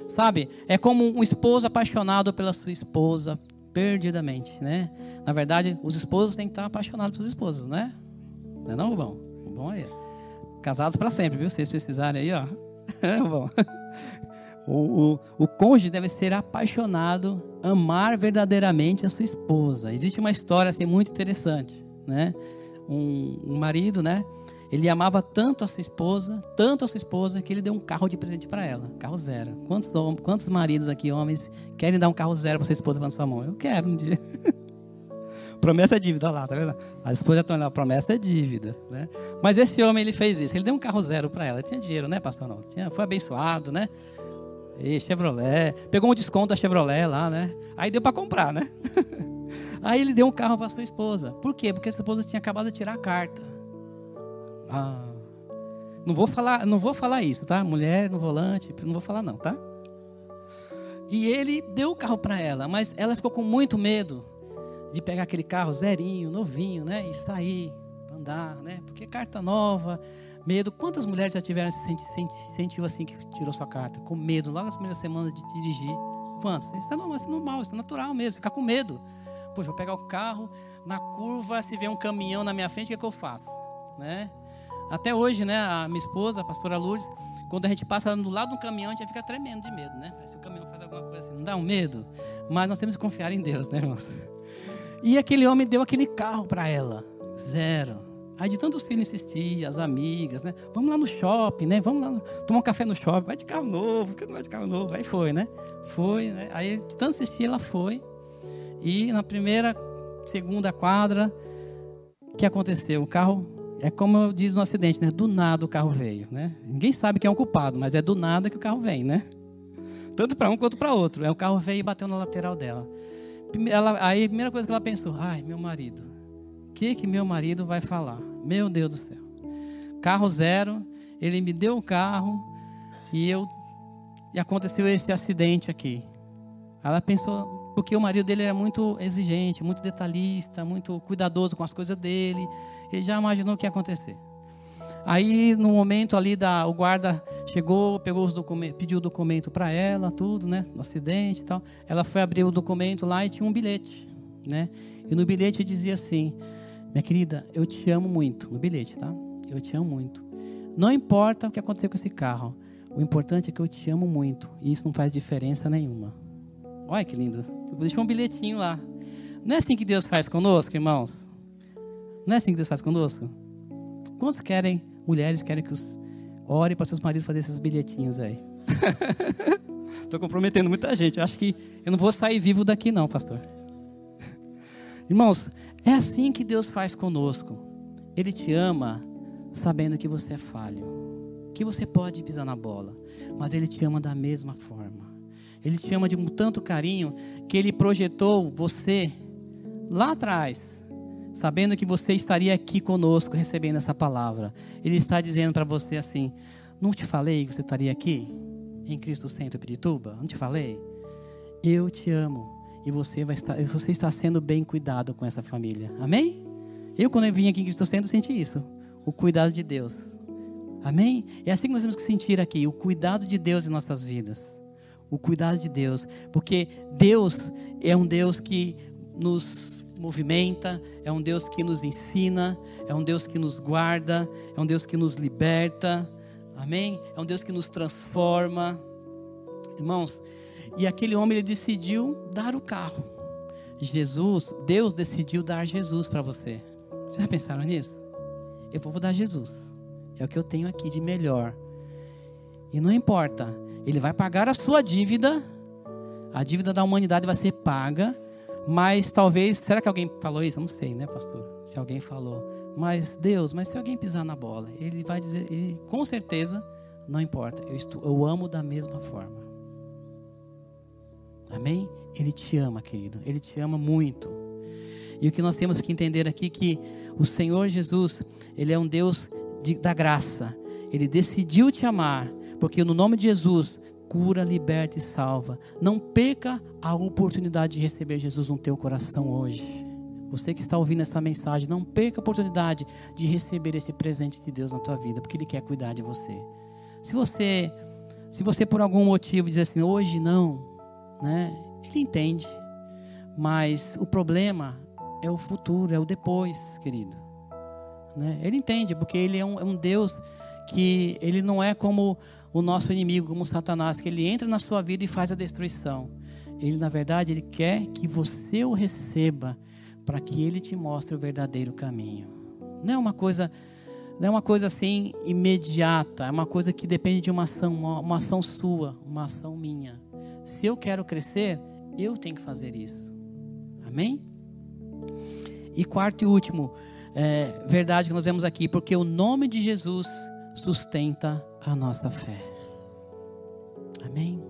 Sabe? É como um esposo apaixonado pela sua esposa perdidamente, né? Na verdade, os esposos têm que estar apaixonados pelas esposas, né? Não é não, bom? Bom aí. Casados para sempre, viu? Se vocês precisarem aí, ó. [laughs] bom. O, o, o cônjuge deve ser apaixonado, amar verdadeiramente a sua esposa. Existe uma história assim muito interessante, né? Um, um marido, né? Ele amava tanto a sua esposa, tanto a sua esposa, que ele deu um carro de presente para ela, carro zero. Quantos, quantos maridos aqui, homens, querem dar um carro zero para sua esposa na sua mão? Eu quero um dia. [laughs] promessa é dívida, olha lá, tá vendo? A esposa está lá, promessa é dívida, né? Mas esse homem, ele fez isso, ele deu um carro zero para ela. Tinha dinheiro, né, pastor? Não, tinha, foi abençoado, né? E Chevrolet, pegou um desconto da Chevrolet lá, né? Aí deu para comprar, né? [laughs] Aí ele deu um carro para sua esposa. Por quê? Porque a sua esposa tinha acabado de tirar a carta. Ah, não vou falar, não vou falar isso, tá? Mulher no volante, não vou falar não, tá? E ele deu o carro para ela, mas ela ficou com muito medo de pegar aquele carro zerinho, novinho, né? E sair, andar, né? Porque carta nova, medo. Quantas mulheres já tiveram senti, senti, sentiu assim que tirou sua carta? Com medo, logo nas primeiras semanas de dirigir. Quantas? Isso é normal, isso é normal, isso é natural mesmo, ficar com medo. Poxa, vou pegar o carro, na curva, se vier um caminhão na minha frente, o que, é que eu faço? Né? Até hoje, né, a minha esposa, a pastora Lourdes, quando a gente passa do lado do caminhão, a gente fica tremendo de medo, né? Se o caminhão faz alguma coisa assim, não dá um medo? Mas nós temos que confiar em Deus, né, irmãos? E aquele homem deu aquele carro para ela, zero. Aí de tantos filhos insistir, as amigas, né? Vamos lá no shopping, né? Vamos lá tomar um café no shopping, vai de carro novo, porque não vai de carro novo. Aí foi, né? Foi, né? Aí de tanto insistir, ela foi. E na primeira, segunda quadra, o que aconteceu? O carro, é como eu diz no acidente, né? Do nada o carro veio, né? Ninguém sabe quem é o culpado, mas é do nada que o carro vem, né? Tanto para um quanto para outro. Aí o carro veio e bateu na lateral dela. Ela, aí a primeira coisa que ela pensou, ai, meu marido que que meu marido vai falar? Meu Deus do céu. Carro zero, ele me deu o carro e eu e aconteceu esse acidente aqui. Ela pensou porque o marido dele era muito exigente, muito detalhista, muito cuidadoso com as coisas dele. Ele já imaginou o que ia acontecer. Aí no momento ali da o guarda chegou, pegou os documentos, pediu o documento para ela, tudo, né, acidente e tal. Ela foi abrir o documento lá e tinha um bilhete, né? E no bilhete dizia assim: minha querida, eu te amo muito. No bilhete, tá? Eu te amo muito. Não importa o que aconteceu com esse carro. O importante é que eu te amo muito. E isso não faz diferença nenhuma. Olha que lindo. Eu deixei um bilhetinho lá. Não é assim que Deus faz conosco, irmãos? Não é assim que Deus faz conosco? Quantos querem, mulheres querem que os ore para seus maridos fazer esses bilhetinhos aí? [laughs] Estou comprometendo muita gente. Acho que eu não vou sair vivo daqui, não, pastor. [laughs] Irmãos, é assim que Deus faz conosco. Ele te ama sabendo que você é falho, que você pode pisar na bola, mas Ele te ama da mesma forma. Ele te ama de um tanto carinho que Ele projetou você lá atrás, sabendo que você estaria aqui conosco recebendo essa palavra. Ele está dizendo para você assim: Não te falei que você estaria aqui em Cristo Centro Pirituba? Não te falei? Eu te amo e você vai estar, você está sendo bem cuidado com essa família. Amém? Eu quando eu vim aqui em Cristo Centro senti isso, o cuidado de Deus. Amém? É assim que nós temos que sentir aqui, o cuidado de Deus em nossas vidas. O cuidado de Deus, porque Deus é um Deus que nos movimenta, é um Deus que nos ensina, é um Deus que nos guarda, é um Deus que nos liberta. Amém? É um Deus que nos transforma. Irmãos, e aquele homem ele decidiu dar o carro. Jesus, Deus decidiu dar Jesus para você. Já pensaram nisso? Eu vou dar Jesus. É o que eu tenho aqui de melhor. E não importa, ele vai pagar a sua dívida. A dívida da humanidade vai ser paga. Mas talvez, será que alguém falou isso? Eu não sei, né, pastor? Se alguém falou. Mas Deus, mas se alguém pisar na bola, ele vai dizer, ele, com certeza, não importa. Eu, estou, eu amo da mesma forma. Amém? Ele te ama, querido. Ele te ama muito. E o que nós temos que entender aqui é que o Senhor Jesus, ele é um Deus de, da graça. Ele decidiu te amar, porque no nome de Jesus cura, liberta e salva. Não perca a oportunidade de receber Jesus no teu coração hoje. Você que está ouvindo essa mensagem, não perca a oportunidade de receber esse presente de Deus na tua vida, porque ele quer cuidar de você. Se você se você por algum motivo dizer assim, hoje não, né? Ele entende. Mas o problema é o futuro, é o depois, querido. Né? Ele entende, porque ele é um, é um Deus que ele não é como o nosso inimigo, como Satanás, que ele entra na sua vida e faz a destruição. Ele, na verdade, ele quer que você o receba para que ele te mostre o verdadeiro caminho. Não é uma coisa, não é uma coisa assim imediata, é uma coisa que depende de uma ação, uma, uma ação sua, uma ação minha. Se eu quero crescer, eu tenho que fazer isso. Amém? E quarto e último, é, verdade que nós vemos aqui, porque o nome de Jesus sustenta a nossa fé. Amém?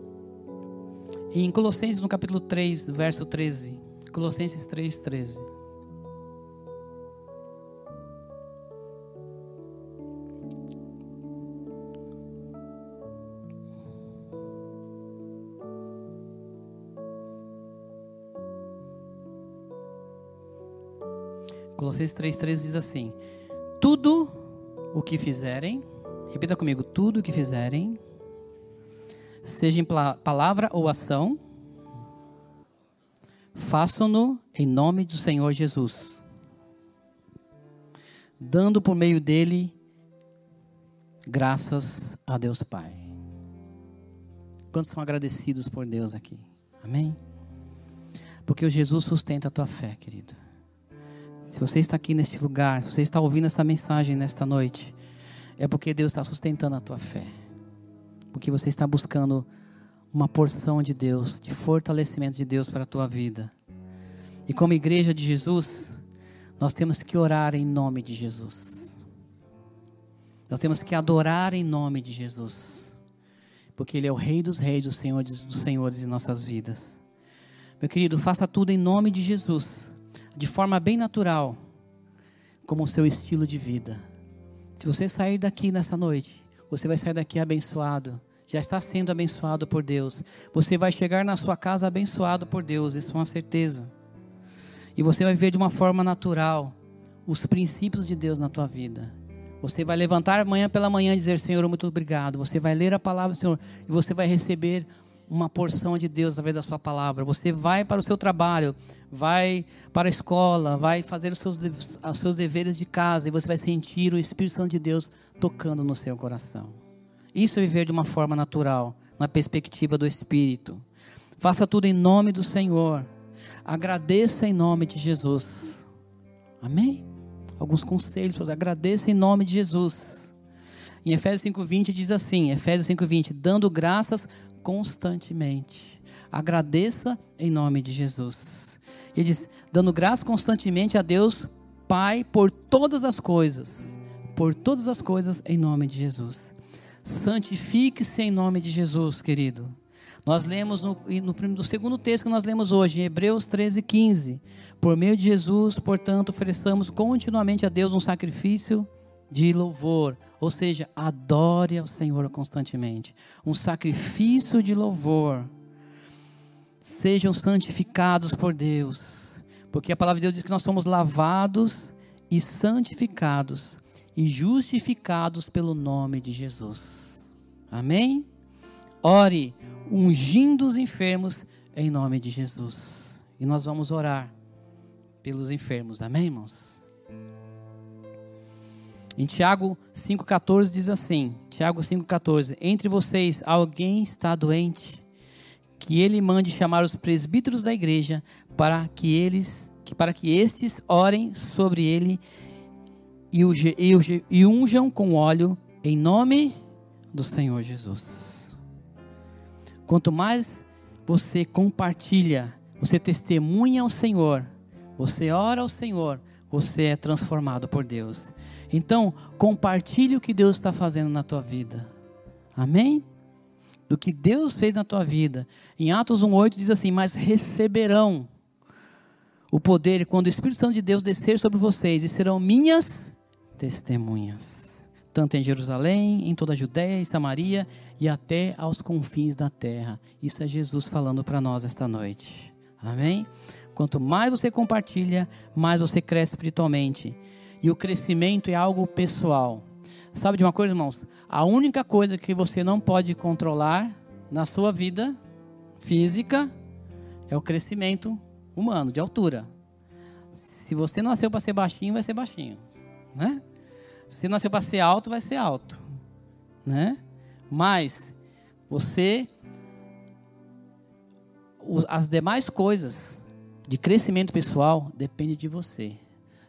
Em Colossenses, no capítulo 3, verso 13. Colossenses 3, 13. Colossenses 3,13 diz assim: Tudo o que fizerem, repita comigo, tudo o que fizerem, seja em palavra ou ação, façam-no em nome do Senhor Jesus, dando por meio dele graças a Deus Pai. Quantos são agradecidos por Deus aqui? Amém? Porque o Jesus sustenta a tua fé, querido. Se você está aqui neste lugar, se você está ouvindo essa mensagem nesta noite, é porque Deus está sustentando a tua fé. Porque você está buscando uma porção de Deus, de fortalecimento de Deus para a tua vida. E como igreja de Jesus, nós temos que orar em nome de Jesus. Nós temos que adorar em nome de Jesus. Porque Ele é o Rei dos Reis, o Senhor dos Senhores em nossas vidas. Meu querido, faça tudo em nome de Jesus de forma bem natural, como o seu estilo de vida. Se você sair daqui nessa noite, você vai sair daqui abençoado. Já está sendo abençoado por Deus. Você vai chegar na sua casa abençoado por Deus, isso é uma certeza. E você vai viver de uma forma natural os princípios de Deus na tua vida. Você vai levantar amanhã pela manhã e dizer: Senhor, muito obrigado. Você vai ler a palavra do Senhor e você vai receber uma porção de Deus através da sua palavra. Você vai para o seu trabalho, vai para a escola, vai fazer os seus, os seus deveres de casa e você vai sentir o Espírito Santo de Deus tocando no seu coração. Isso é viver de uma forma natural, na perspectiva do Espírito. Faça tudo em nome do Senhor. Agradeça em nome de Jesus. Amém? Alguns conselhos, agradeça em nome de Jesus. Em Efésios 5:20 diz assim, Efésios 5:20, dando graças constantemente. Agradeça em nome de Jesus. Ele diz: dando graça constantemente a Deus, Pai, por todas as coisas. Por todas as coisas em nome de Jesus. Santifique-se em nome de Jesus, querido. Nós lemos no, no, no segundo texto que nós lemos hoje, em Hebreus 13, 15. Por meio de Jesus, portanto, ofereçamos continuamente a Deus um sacrifício de louvor, ou seja, adore ao Senhor constantemente. Um sacrifício de louvor. Sejam santificados por Deus, porque a palavra de Deus diz que nós somos lavados e santificados e justificados pelo nome de Jesus. Amém? Ore ungindo os enfermos em nome de Jesus. E nós vamos orar pelos enfermos. Amém, irmãos? Em Tiago 5,14 diz assim: Tiago 5,14: Entre vocês alguém está doente, que ele mande chamar os presbíteros da igreja para que eles, para que estes orem sobre ele e, o, e, o, e unjam com óleo em nome do Senhor Jesus. Quanto mais você compartilha, você testemunha o Senhor, você ora ao Senhor, você é transformado por Deus. Então, compartilhe o que Deus está fazendo na tua vida. Amém? Do que Deus fez na tua vida. Em Atos 1,8 diz assim: Mas receberão o poder quando o Espírito Santo de Deus descer sobre vocês e serão minhas testemunhas, tanto em Jerusalém, em toda a Judéia e Samaria e até aos confins da terra. Isso é Jesus falando para nós esta noite. Amém? Quanto mais você compartilha, mais você cresce espiritualmente. E o crescimento é algo pessoal. Sabe de uma coisa, irmãos? A única coisa que você não pode controlar na sua vida física é o crescimento humano, de altura. Se você nasceu para ser baixinho, vai ser baixinho, né? Se você nasceu para ser alto, vai ser alto, né? Mas você as demais coisas de crescimento pessoal depende de você.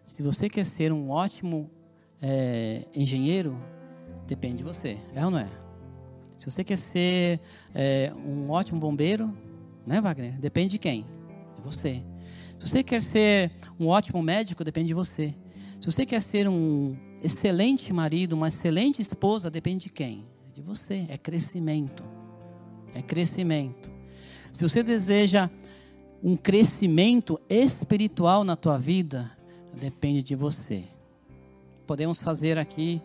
Se você quer ser um ótimo é, engenheiro, depende de você, é ou não é? Se você quer ser é, um ótimo bombeiro, né, Wagner? Depende de quem? De você. Se você quer ser um ótimo médico, depende de você. Se você quer ser um excelente marido, uma excelente esposa, depende de quem? De você. É crescimento. É crescimento. Se você deseja um crescimento espiritual na tua vida, depende de você. Podemos fazer aqui,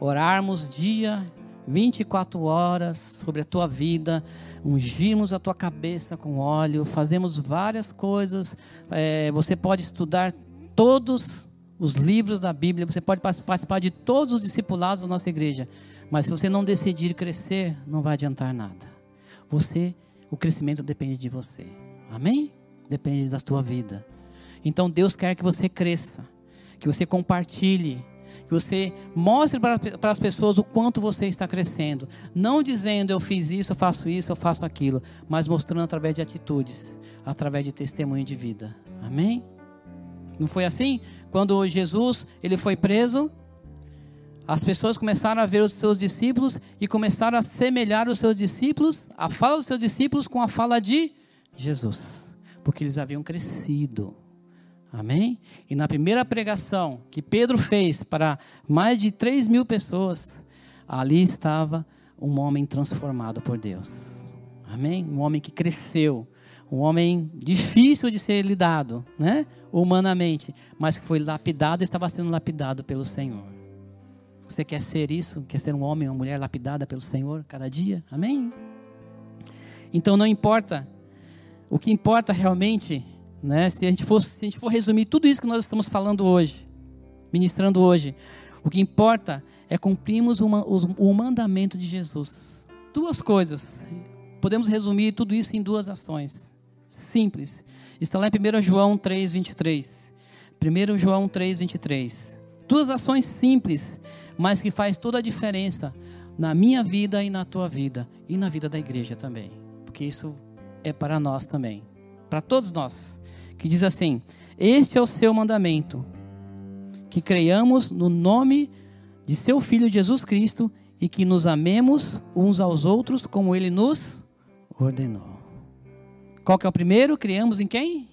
orarmos dia 24 horas sobre a tua vida, ungimos a tua cabeça com óleo, fazemos várias coisas. É, você pode estudar todos os livros da Bíblia, você pode participar de todos os discipulados da nossa igreja, mas se você não decidir crescer, não vai adiantar nada. Você, o crescimento depende de você. Amém? Depende da tua vida. Então Deus quer que você cresça, que você compartilhe, que você mostre para, as pessoas o quanto você está crescendo. Não dizendo eu fiz isso, eu faço isso, eu faço aquilo, mas mostrando através de atitudes, através de testemunho de vida. Amém? Não foi assim? Quando Jesus ele foi preso, as pessoas começaram a ver os seus discípulos e começaram a semelhar os seus discípulos, a fala dos seus discípulos com a fala de Jesus porque eles haviam crescido. Amém? E na primeira pregação que Pedro fez para mais de 3 mil pessoas, ali estava um homem transformado por Deus. Amém? Um homem que cresceu. Um homem difícil de ser lidado, né? Humanamente, mas que foi lapidado e estava sendo lapidado pelo Senhor. Você quer ser isso? Quer ser um homem ou uma mulher lapidada pelo Senhor cada dia? Amém? Então não importa o que importa realmente, né, se, a gente for, se a gente for resumir tudo isso que nós estamos falando hoje, ministrando hoje, o que importa é cumprirmos uma, os, o mandamento de Jesus. Duas coisas. Podemos resumir tudo isso em duas ações. Simples. Está lá em 1 João 3, 23. 1 João 3, 23. Duas ações simples, mas que faz toda a diferença na minha vida e na tua vida. E na vida da igreja também. Porque isso é para nós também, para todos nós, que diz assim: Este é o seu mandamento, que creiamos no nome de seu Filho Jesus Cristo e que nos amemos uns aos outros como ele nos ordenou. Qual que é o primeiro? Criamos em quem?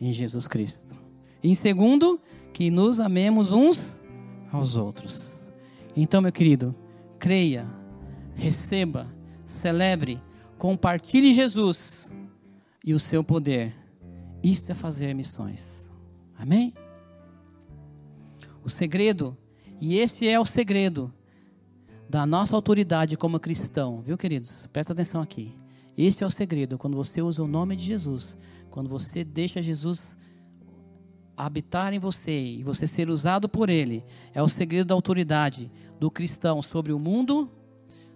Em Jesus Cristo. E em segundo, que nos amemos uns aos outros. Então, meu querido, creia, receba, celebre Compartilhe Jesus e o seu poder. Isto é fazer missões. Amém? O segredo, e esse é o segredo da nossa autoridade como cristão, viu, queridos? Presta atenção aqui. Este é o segredo, quando você usa o nome de Jesus, quando você deixa Jesus habitar em você e você ser usado por Ele, é o segredo da autoridade do cristão sobre o mundo,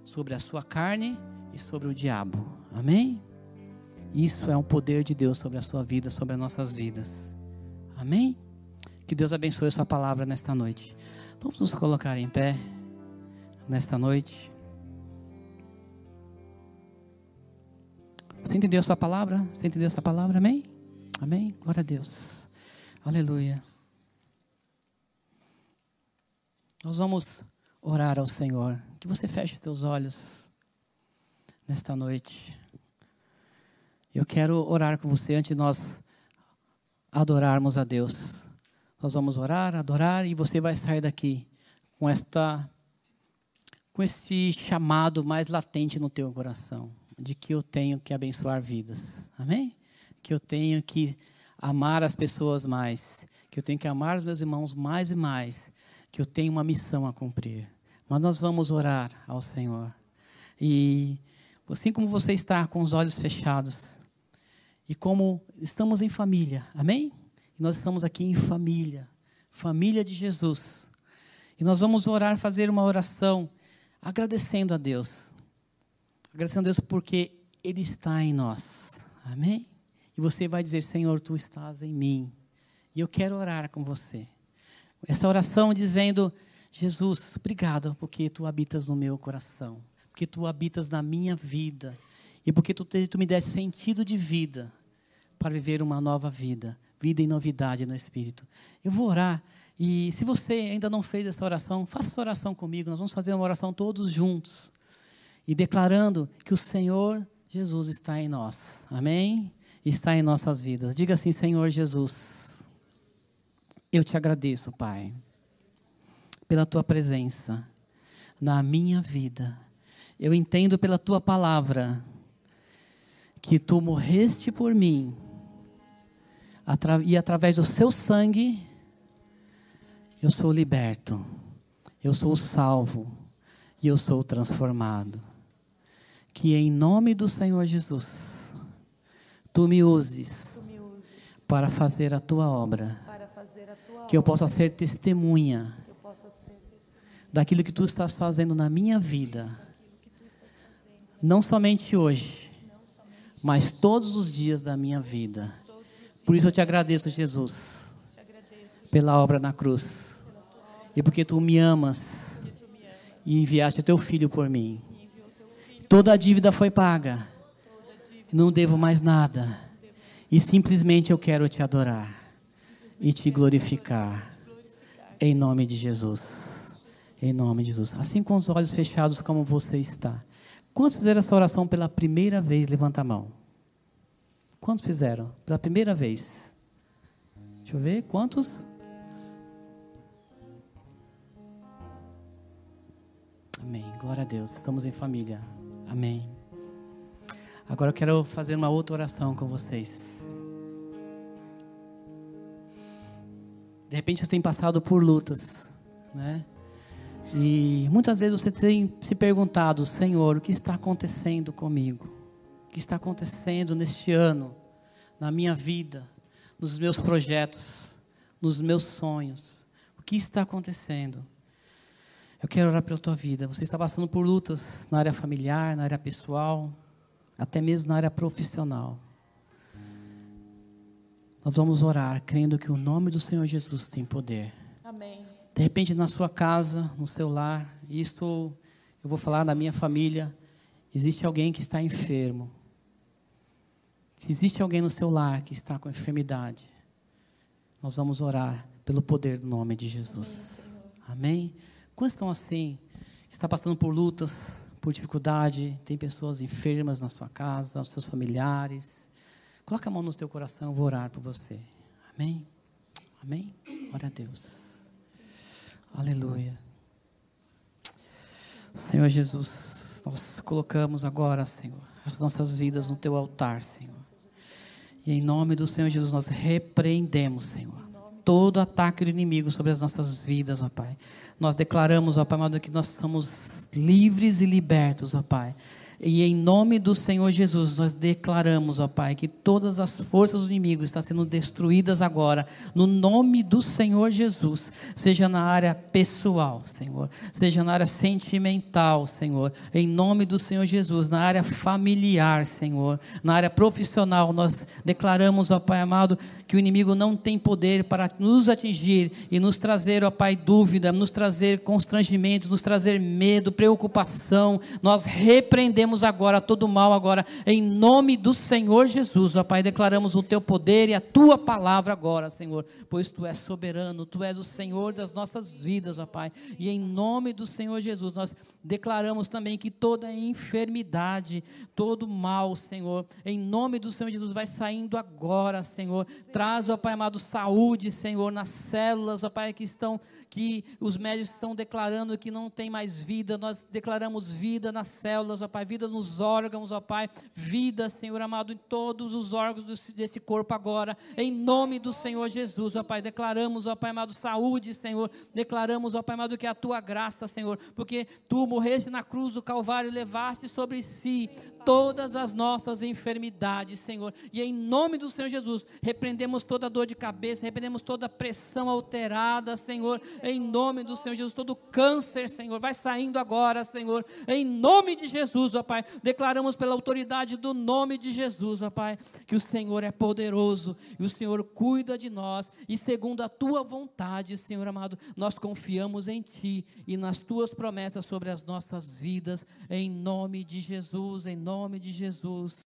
sobre a sua carne e sobre o diabo. Amém? Isso é um poder de Deus sobre a sua vida, sobre as nossas vidas. Amém? Que Deus abençoe a sua palavra nesta noite. Vamos nos colocar em pé nesta noite. Você entendeu a sua palavra? Você entendeu essa palavra? Amém? Amém? Glória a Deus. Aleluia. Nós vamos orar ao Senhor. Que você feche os seus olhos nesta noite. Eu quero orar com você antes de nós adorarmos a Deus. Nós vamos orar, adorar e você vai sair daqui com esta com este chamado mais latente no teu coração de que eu tenho que abençoar vidas. Amém? Que eu tenho que amar as pessoas mais, que eu tenho que amar os meus irmãos mais e mais, que eu tenho uma missão a cumprir. Mas nós vamos orar ao Senhor. E assim como você está com os olhos fechados, e como estamos em família, amém? E nós estamos aqui em família, família de Jesus. E nós vamos orar, fazer uma oração agradecendo a Deus Agradecendo a Deus porque Ele está em nós. Amém? E você vai dizer: Senhor, tu estás em mim. E eu quero orar com você. Essa oração dizendo: Jesus, obrigado porque tu habitas no meu coração, porque tu habitas na minha vida e porque tu, tu me deste sentido de vida para viver uma nova vida, vida em novidade no Espírito. Eu vou orar e se você ainda não fez essa oração, faça essa oração comigo. Nós vamos fazer uma oração todos juntos e declarando que o Senhor Jesus está em nós. Amém? Está em nossas vidas. Diga assim, Senhor Jesus, eu te agradeço, Pai, pela tua presença na minha vida. Eu entendo pela tua palavra que tu morreste por mim e através do seu sangue eu sou liberto, eu sou salvo e eu sou transformado. Que em nome do Senhor Jesus, tu me uses, tu me uses para fazer a tua obra, a tua que eu possa ser testemunha, possa ser testemunha daquilo que tu estás fazendo na minha vida, não somente hoje, mas todos os dias da minha vida. Por isso eu te agradeço, Jesus, pela obra na cruz, e porque tu me amas e enviaste o teu filho por mim. Toda a dívida foi paga. Não devo mais nada. E simplesmente eu quero te adorar e te glorificar. Em nome de Jesus. Em nome de Jesus. Assim com os olhos fechados como você está. Quantos fizeram essa oração pela primeira vez? Levanta a mão. Quantos fizeram? Pela primeira vez. Deixa eu ver. Quantos? Amém. Glória a Deus. Estamos em família. Amém. Agora eu quero fazer uma outra oração com vocês. De repente você tem passado por lutas, né? E muitas vezes você tem se perguntado, Senhor, o que está acontecendo comigo? O que está acontecendo neste ano, na minha vida, nos meus projetos, nos meus sonhos? O que está acontecendo? Eu quero orar pela tua vida. Você está passando por lutas na área familiar, na área pessoal, até mesmo na área profissional. Nós vamos orar crendo que o nome do Senhor Jesus tem poder. De repente na sua casa, no seu lar, isso eu vou falar na minha família, existe alguém que está enfermo. Se existe alguém no seu lar que está com enfermidade, nós vamos orar pelo poder do nome de Jesus. Amém. Quantos estão assim? Está passando por lutas, por dificuldade, tem pessoas enfermas na sua casa, os seus familiares. Coloca a mão no teu coração, eu vou orar por você. Amém? Amém? Glória a Deus. Aleluia. Senhor Jesus, nós colocamos agora, Senhor, as nossas vidas no teu altar, Senhor. E em nome do Senhor Jesus, nós repreendemos, Senhor, todo ataque do inimigo sobre as nossas vidas, ó Pai. Nós declaramos, ó Pai amado, que nós somos livres e libertos, ó Pai e em nome do Senhor Jesus, nós declaramos, ó Pai, que todas as forças do inimigo estão sendo destruídas agora, no nome do Senhor Jesus, seja na área pessoal, Senhor, seja na área sentimental, Senhor, em nome do Senhor Jesus, na área familiar, Senhor, na área profissional, nós declaramos, ó Pai amado, que o inimigo não tem poder para nos atingir e nos trazer, ó Pai, dúvida, nos trazer constrangimento, nos trazer medo, preocupação, nós repreendemos repreendemos agora todo mal agora, em nome do Senhor Jesus, ó Pai, declaramos o teu poder e a tua palavra agora, Senhor, pois tu és soberano, tu és o Senhor das nossas vidas, ó Pai, e em nome do Senhor Jesus, nós declaramos também que toda enfermidade, todo mal, Senhor, em nome do Senhor Jesus, vai saindo agora, Senhor, traz, ó Pai amado, saúde, Senhor, nas células, ó Pai, que estão que os médicos estão declarando que não tem mais vida, nós declaramos vida nas células, ó Pai, vida nos órgãos, ó Pai, vida, Senhor amado, em todos os órgãos desse corpo agora, em nome do Senhor Jesus, ó Pai, declaramos, ó Pai amado, saúde, Senhor, declaramos, ó Pai amado, que é a tua graça, Senhor, porque tu morreste na cruz do Calvário, levaste sobre si todas as nossas enfermidades, Senhor. E em nome do Senhor Jesus, repreendemos toda dor de cabeça, repreendemos toda pressão alterada, Senhor. Em nome do Senhor Jesus, todo câncer, Senhor, vai saindo agora, Senhor. Em nome de Jesus, ó Pai. Declaramos pela autoridade do nome de Jesus, ó Pai, que o Senhor é poderoso e o Senhor cuida de nós. E segundo a tua vontade, Senhor amado, nós confiamos em Ti e nas tuas promessas sobre as nossas vidas. Em nome de Jesus, em nome nome de Jesus.